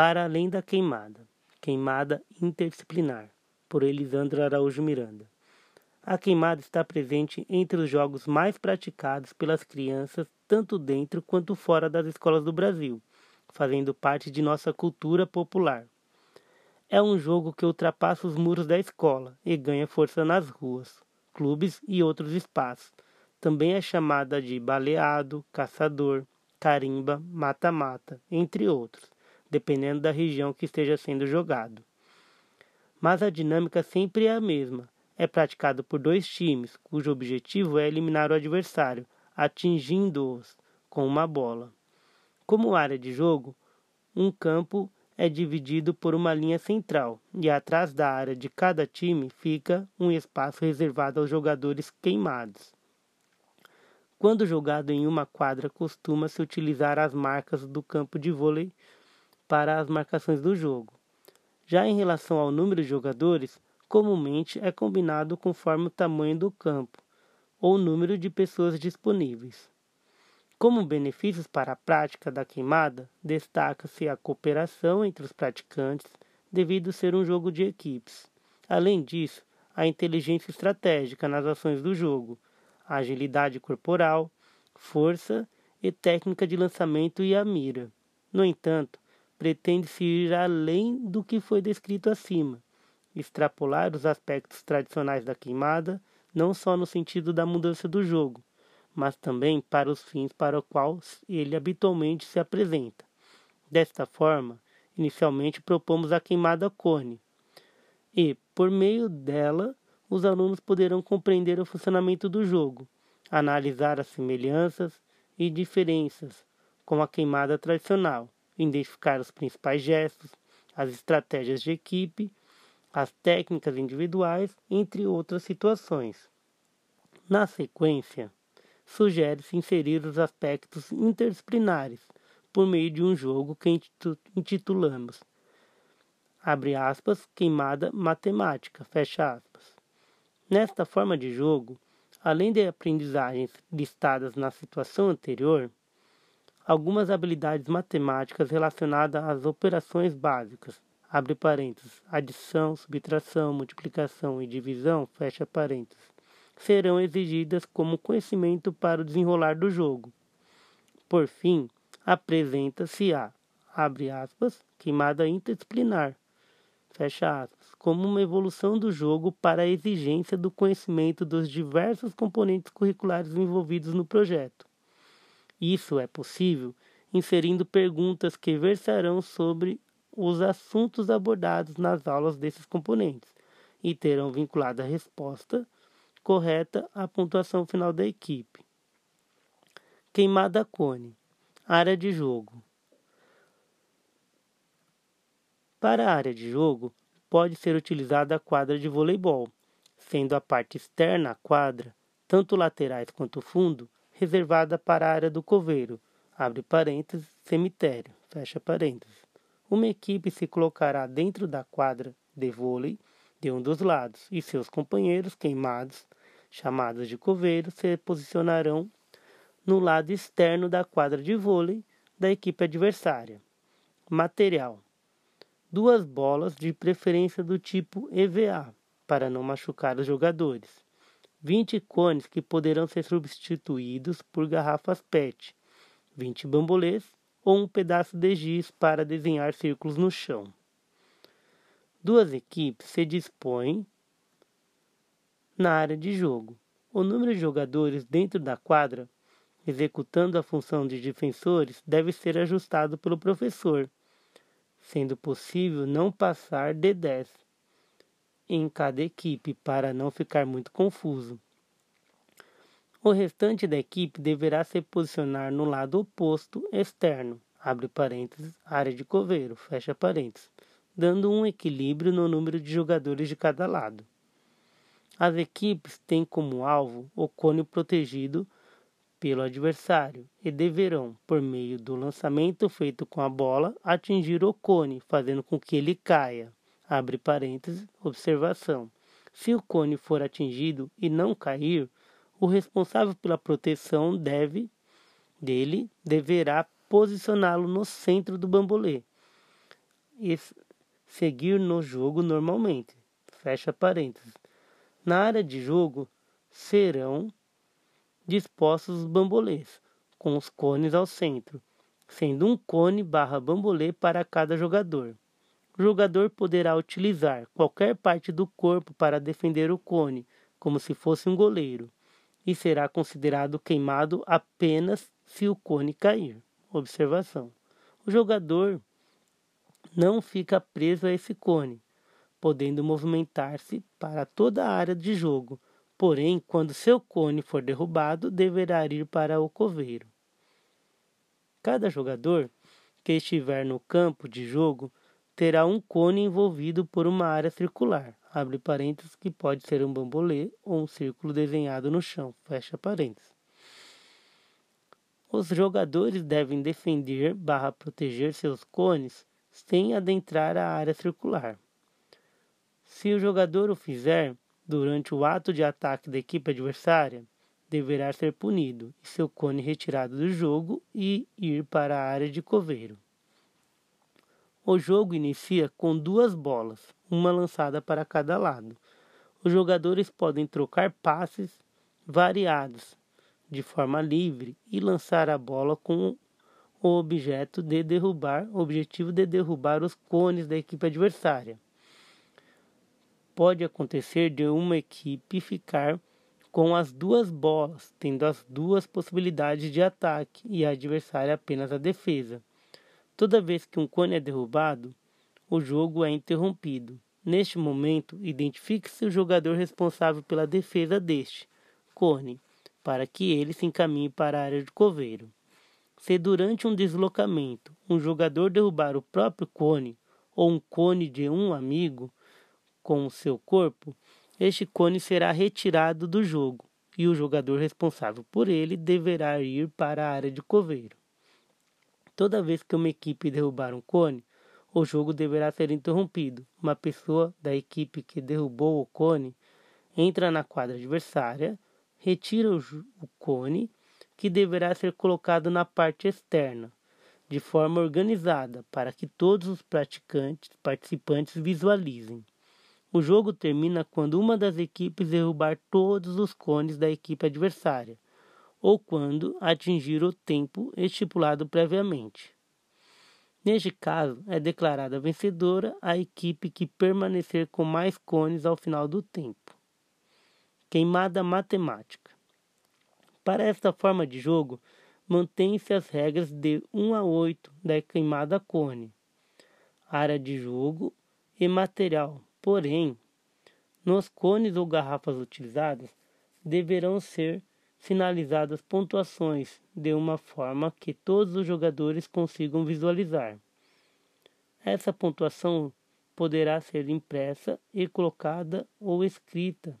Para além da queimada. Queimada interdisciplinar, por Elisandro Araújo Miranda. A queimada está presente entre os jogos mais praticados pelas crianças, tanto dentro quanto fora das escolas do Brasil, fazendo parte de nossa cultura popular. É um jogo que ultrapassa os muros da escola e ganha força nas ruas, clubes e outros espaços. Também é chamada de baleado, caçador, carimba, mata-mata, entre outros, dependendo da região que esteja sendo jogado. Mas a dinâmica sempre é a mesma. É praticado por dois times, cujo objetivo é eliminar o adversário, atingindo-os com uma bola. Como área de jogo, um campo é dividido por uma linha central e atrás da área de cada time fica um espaço reservado aos jogadores queimados. Quando jogado em uma quadra, costuma-se utilizar as marcas do campo de vôlei para as marcações do jogo. Já em relação ao número de jogadores, comumente é combinado conforme o tamanho do campo ou o número de pessoas disponíveis. Como benefícios para a prática da queimada, destaca-se a cooperação entre os praticantes, devido ser um jogo de equipes. Além disso, a inteligência estratégica nas ações do jogo, a agilidade corporal, força e técnica de lançamento e a mira. No entanto, pretende-se ir além do que foi descrito acima, extrapolar os aspectos tradicionais da queimada, não só no sentido da mudança do jogo, mas também para os fins para os quais ele habitualmente se apresenta. Desta forma, inicialmente propomos a queimada cone, e, por meio dela, os alunos poderão compreender o funcionamento do jogo, analisar as semelhanças e diferenças com a queimada tradicional, identificar os principais gestos, as estratégias de equipe, as técnicas individuais, entre outras situações. Na sequência, sugere-se inserir os aspectos interdisciplinares por meio de um jogo que intitulamos abre aspas, queimada matemática, fecha aspas. Nesta forma de jogo, além de aprendizagens listadas na situação anterior, algumas habilidades matemáticas relacionadas às operações básicas, abre parênteses, adição, subtração, multiplicação e divisão, fecha parênteses, serão exigidas como conhecimento para o desenrolar do jogo. Por fim, apresenta-se a, abre aspas, queimada interdisciplinar, fecha aspas, como uma evolução do jogo para a exigência do conhecimento dos diversos componentes curriculares envolvidos no projeto. Isso é possível inserindo perguntas que versarão sobre os assuntos abordados nas aulas desses componentes e terão vinculado a resposta correta a pontuação final da equipe. Queimada cone. Área de jogo. Para a área de jogo, pode ser utilizada a quadra de voleibol, sendo a parte externa à quadra, tanto laterais quanto fundo, reservada para a área do coveiro, abre parênteses, cemitério, fecha parênteses. Uma equipe se colocará dentro da quadra de vôlei de um dos lados e seus companheiros queimados chamados de coveiros, se posicionarão no lado externo da quadra de vôlei da equipe adversária. Material: duas bolas, de preferência do tipo EVA, para não machucar os jogadores. 20 cones que poderão ser substituídos por garrafas PET, 20 bambolês ou um pedaço de giz para desenhar círculos no chão. Duas equipes se dispõem na área de jogo. O número de jogadores dentro da quadra, executando a função de defensores, deve ser ajustado pelo professor, sendo possível não passar de 10 em cada equipe para não ficar muito confuso. O restante da equipe deverá se posicionar no lado oposto externo, abre parênteses, área de coveiro, fecha parênteses, dando um equilíbrio no número de jogadores de cada lado. As equipes têm como alvo o cone protegido pelo adversário e deverão, por meio do lançamento feito com a bola, atingir o cone, fazendo com que ele caia. Abre parênteses, observação. Se o cone for atingido e não cair, o responsável pela proteção deve dele deverá posicioná-lo no centro do bambolê. seguir no jogo normalmente. Fecha parênteses. Na área de jogo serão dispostos os bambolês, com os cones ao centro, sendo um cone barra bambolê para cada jogador. O jogador poderá utilizar qualquer parte do corpo para defender o cone, como se fosse um goleiro, e será considerado queimado apenas se o cone cair. Observação: o jogador não fica preso a esse cone, podendo movimentar-se para toda a área de jogo. Porém, quando seu cone for derrubado, deverá ir para o coveiro. Cada jogador que estiver no campo de jogo terá um cone envolvido por uma área circular, abre parênteses, que pode ser um bambolê ou um círculo desenhado no chão, fecha parênteses. Os jogadores devem defender barra proteger seus cones sem adentrar a área circular. Se o jogador o fizer durante o ato de ataque da equipe adversária, deverá ser punido e seu cone retirado do jogo e ir para a área de coveiro. O jogo inicia com duas bolas, uma lançada para cada lado. Os jogadores podem trocar passes variados de forma livre e lançar a bola com o objeto de derrubar, objetivo de derrubar os cones da equipe adversária. Pode acontecer de uma equipe ficar com as duas bolas, tendo as duas possibilidades de ataque e a adversária apenas a defesa. Toda vez que um cone é derrubado, o jogo é interrompido. Neste momento, identifique-se o jogador responsável pela defesa deste cone, para que ele se encaminhe para a área de coveiro. Se durante um deslocamento um jogador derrubar o próprio cone ou um cone de um amigo com o seu corpo, este cone será retirado do jogo e o jogador responsável por ele deverá ir para a área de coveiro. Toda vez que uma equipe derrubar um cone, o jogo deverá ser interrompido. Uma pessoa da equipe que derrubou o cone entra na quadra adversária, retira o, cone que deverá ser colocado na parte externa, de forma organizada, para que todos os praticantes, participantes visualizem. O jogo termina quando uma das equipes derrubar todos os cones da equipe adversária, ou quando atingir o tempo estipulado previamente. Neste caso, é declarada vencedora a equipe que permanecer com mais cones ao final do tempo. Queimada matemática. Para esta forma de jogo, mantém-se as regras de 1 a 8 da queimada cone, área de jogo e material. Porém, nos cones ou garrafas utilizadas deverão ser sinalizadas pontuações de uma forma que todos os jogadores consigam visualizar. Essa pontuação poderá ser impressa e colocada ou escrita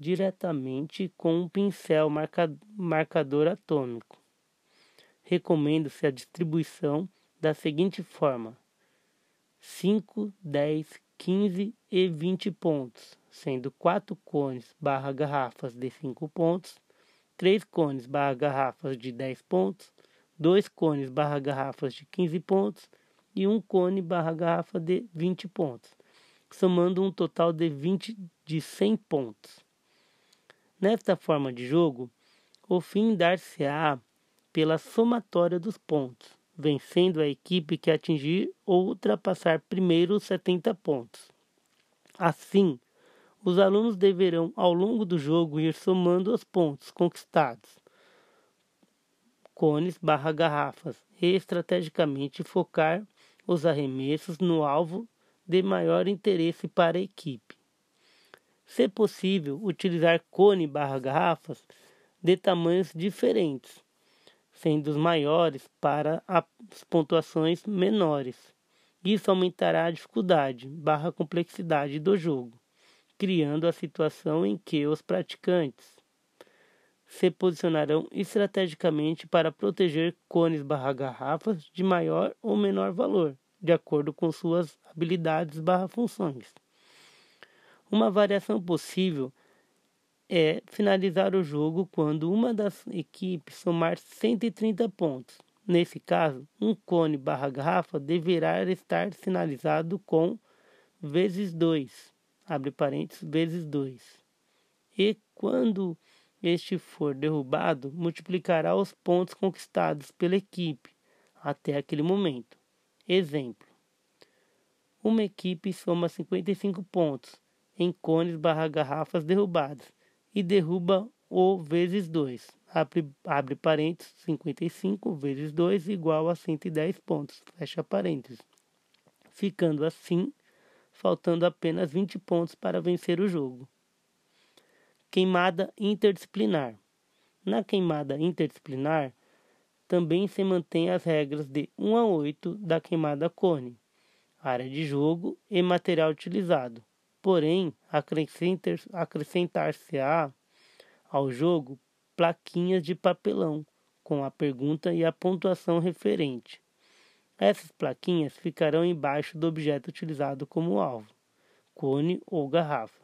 diretamente com um pincel marca, marcador atômico. Recomendo-se a distribuição da seguinte forma: 5, 10, 15 e 20 pontos, sendo 4 cones barra garrafas de 5 pontos, 3 cones barra garrafas de 10 pontos, 2 cones barra garrafas de 15 pontos e 1 cone barra garrafa de 20 pontos, somando um total de 20 de 100 pontos. Nesta forma de jogo, o fim dar-se-á pela somatória dos pontos, vencendo a equipe que atingir ou ultrapassar primeiro os 70 pontos. Assim, os alunos deverão, ao longo do jogo, ir somando os pontos conquistados, cones barra garrafas, e estrategicamente focar os arremessos no alvo de maior interesse para a equipe. Se possível, utilizar cone barra garrafas de tamanhos diferentes, sendo os maiores para as pontuações menores. Isso aumentará a dificuldade barra complexidade do jogo, criando a situação em que os praticantes se posicionarão estrategicamente para proteger cones barra garrafas de maior ou menor valor, de acordo com suas habilidades barra funções. Uma variação possível é finalizar o jogo quando uma das equipes somar 130 pontos. Nesse caso, um cone barra garrafa deverá estar sinalizado com vezes 2, abre parênteses, vezes 2. E quando este for derrubado, multiplicará os pontos conquistados pela equipe até aquele momento. Exemplo: uma equipe soma 55 pontos em cones barra garrafas derrubadas e derruba o vezes 2. Abre, abre parênteses, 55 vezes 2 igual a 110 pontos. Fecha parênteses. Ficando assim, faltando apenas 20 pontos para vencer o jogo. Queimada interdisciplinar. Na queimada interdisciplinar, também se mantém as regras de 1 a 8 da queimada cone, área de jogo e material utilizado. Porém, acrescentar-se-á ao jogo plaquinhas de papelão com a pergunta e a pontuação referente. Essas plaquinhas ficarão embaixo do objeto utilizado como alvo, cone ou garrafa,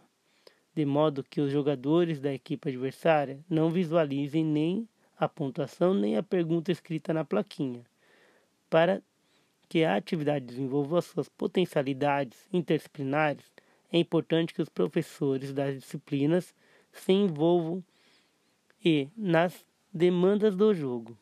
de modo que os jogadores da equipe adversária não visualizem nem a pontuação nem a pergunta escrita na plaquinha. Para que a atividade desenvolva suas potencialidades interdisciplinares, é importante que os professores das disciplinas se envolvam e nas demandas do jogo,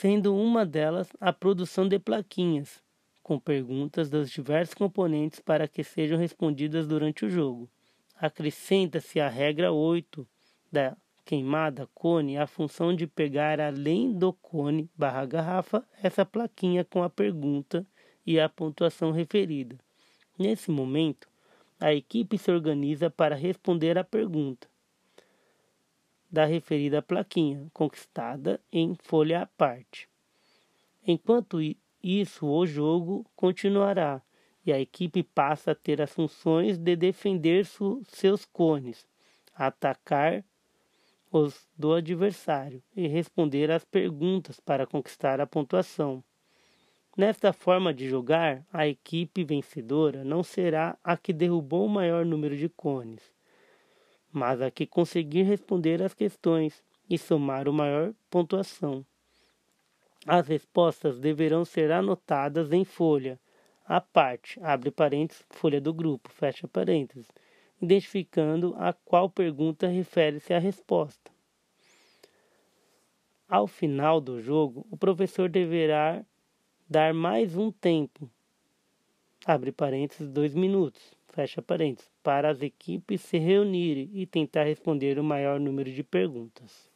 sendo uma delas a produção de plaquinhas com perguntas dos diversos componentes para que sejam respondidas durante o jogo. Acrescenta-se a regra 8 da queimada cone a função de pegar além do cone barra garrafa essa plaquinha com a pergunta e a pontuação referida. Nesse momento, a equipe se organiza para responder à pergunta da referida plaquinha, conquistada em folha à parte. Enquanto isso, o jogo continuará e a equipe passa a ter as funções de defender seus cones, atacar os do adversário e responder às perguntas para conquistar a pontuação. Nesta forma de jogar, a equipe vencedora não será a que derrubou o maior número de cones, mas a que conseguir responder às questões e somar o maior pontuação. As respostas deverão ser anotadas em folha, à parte, abre parênteses, folha do grupo, fecha parênteses, identificando a qual pergunta refere-se a resposta. Ao final do jogo, o professor deverá dar mais um tempo, abre parênteses, dois minutos, fecha parênteses, para as equipes se reunirem e tentar responder o maior número de perguntas.